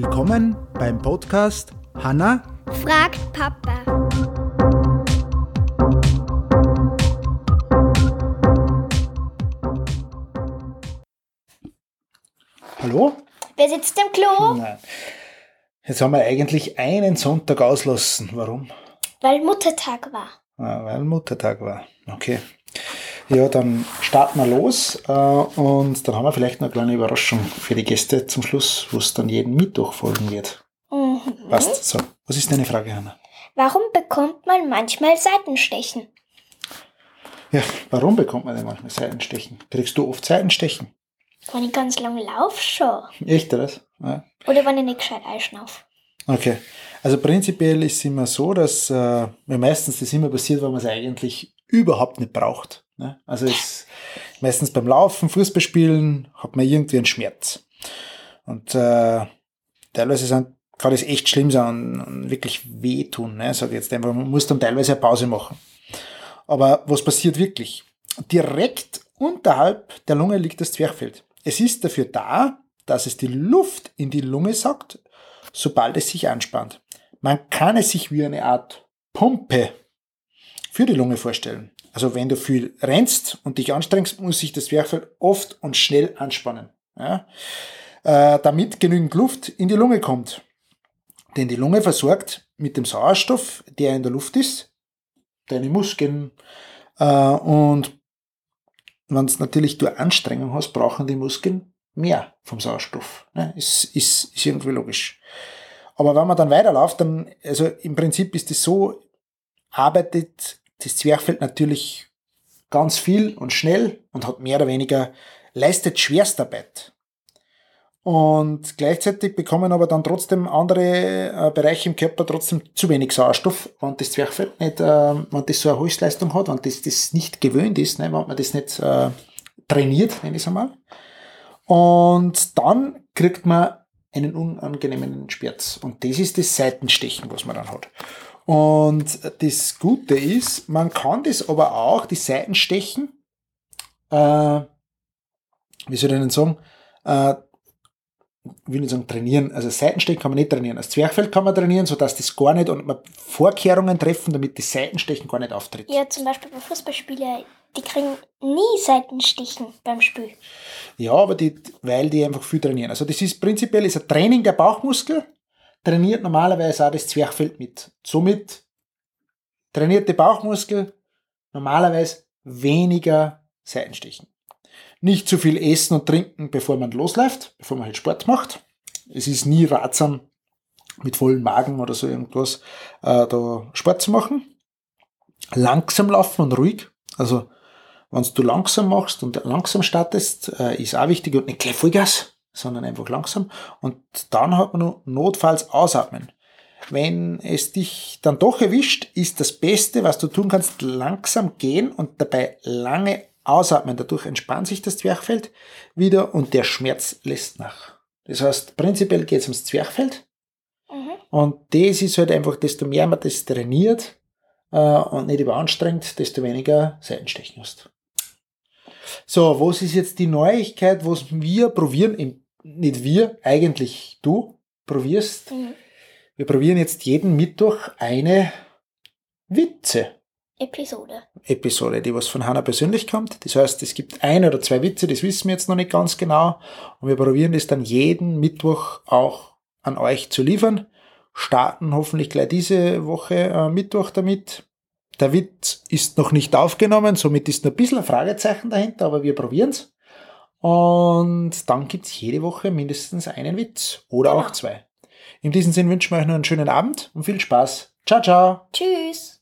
Willkommen beim Podcast Hanna fragt Papa. Hallo? Wer sitzt im Klo? Nein. Jetzt haben wir eigentlich einen Sonntag auslassen. Warum? Weil Muttertag war. Ah, weil Muttertag war. Okay. Ja, dann starten wir los äh, und dann haben wir vielleicht noch eine kleine Überraschung für die Gäste zum Schluss, wo es dann jeden Mittwoch folgen wird. Mhm. Passt. So, was ist deine Frage, Hanna? Warum bekommt man manchmal Seitenstechen? Ja, warum bekommt man denn manchmal Seitenstechen? Kriegst du oft Seitenstechen? Wenn ich ganz lang laufe, schon. Echt, oder? Ja. Oder wenn ich nicht gescheit einschnaufe. Okay. Also prinzipiell ist es immer so, dass äh, meistens das immer passiert, wenn man es eigentlich überhaupt nicht braucht. Ne? Also es, meistens beim Laufen, Fußballspielen hat man irgendwie einen Schmerz. Und äh, teilweise sind, kann das echt schlimm sein und, wirklich wehtun. Ne? Sag jetzt einfach, man muss dann teilweise eine Pause machen. Aber was passiert wirklich? Direkt unterhalb der Lunge liegt das Zwerchfell. Es ist dafür da, dass es die Luft in die Lunge saugt, sobald es sich anspannt. Man kann es sich wie eine Art Pumpe für die Lunge vorstellen. Also wenn du viel rennst und dich anstrengst, muss sich das Zwerchfell oft und schnell anspannen, ja? äh, damit genügend Luft in die Lunge kommt. Denn die Lunge versorgt mit dem Sauerstoff, der in der Luft ist, deine Muskeln. Äh, und wenn es natürlich du Anstrengung hast, brauchen die Muskeln mehr vom Sauerstoff. Ne? Ist, ist, ist irgendwie logisch. Aber wenn man dann weiterläuft, dann, also im Prinzip ist es so, arbeitet das Zwerchfell natürlich ganz viel und schnell und hat mehr oder weniger, leistet Schwerstarbeit. Und gleichzeitig bekommen aber dann trotzdem andere äh, Bereiche im Körper trotzdem zu wenig Sauerstoff, wenn das Zwerchfell nicht, äh, wenn das so eine Höchstleistung hat, wenn das, das nicht gewöhnt ist, ne, wenn man das nicht äh, trainiert, nenne ich es einmal. Und dann kriegt man einen unangenehmen Schmerz. Und das ist das Seitenstechen, was man dann hat. Und das Gute ist, man kann das aber auch, die Seitenstechen, äh, wie soll ich denn sagen, äh, ich will nicht sagen trainieren, also Seitenstechen kann man nicht trainieren. Das Zwerchfell kann man trainieren, sodass das gar nicht und man Vorkehrungen treffen, damit die Seitenstechen gar nicht auftritt. Ja, zum Beispiel bei Fußballspielern, die kriegen nie Seitenstichen beim Spiel. Ja, aber die, weil die einfach viel trainieren. Also das ist prinzipiell ist ein Training der Bauchmuskel, trainiert normalerweise auch das Zwerchfell mit. Somit trainiert der Bauchmuskel normalerweise weniger Seitenstechen. Nicht zu viel essen und trinken, bevor man losläuft, bevor man halt Sport macht. Es ist nie ratsam, mit vollem Magen oder so irgendwas äh, da Sport zu machen. Langsam laufen und ruhig. Also, wenn du langsam machst und langsam startest, äh, ist auch wichtig und nicht gleich Vollgas, sondern einfach langsam. Und dann hat man noch notfalls ausatmen. Wenn es dich dann doch erwischt, ist das Beste, was du tun kannst, langsam gehen und dabei lange ausatmen. Dadurch entspannt sich das Zwerchfell wieder und der Schmerz lässt nach. Das heißt, prinzipiell geht es ums Zwerchfell. Mhm. Und das ist halt einfach, desto mehr man das trainiert äh, und nicht überanstrengt, desto weniger Seitenstechen hast. So, was ist jetzt die Neuigkeit, was wir probieren? Nicht wir, eigentlich du probierst. Mhm. Wir probieren jetzt jeden Mittwoch eine Witze. Episode. Episode, die was von Hanna persönlich kommt. Das heißt, es gibt ein oder zwei Witze, das wissen wir jetzt noch nicht ganz genau. Und wir probieren das dann jeden Mittwoch auch an euch zu liefern. Starten hoffentlich gleich diese Woche äh, Mittwoch damit. Der Witz ist noch nicht aufgenommen, somit ist noch ein bisschen ein Fragezeichen dahinter, aber wir probieren's. Und dann gibt's jede Woche mindestens einen Witz oder auch Genau. zwei. In diesem Sinne wünschen wir euch noch einen schönen Abend und viel Spaß. Ciao, ciao. Tschüss.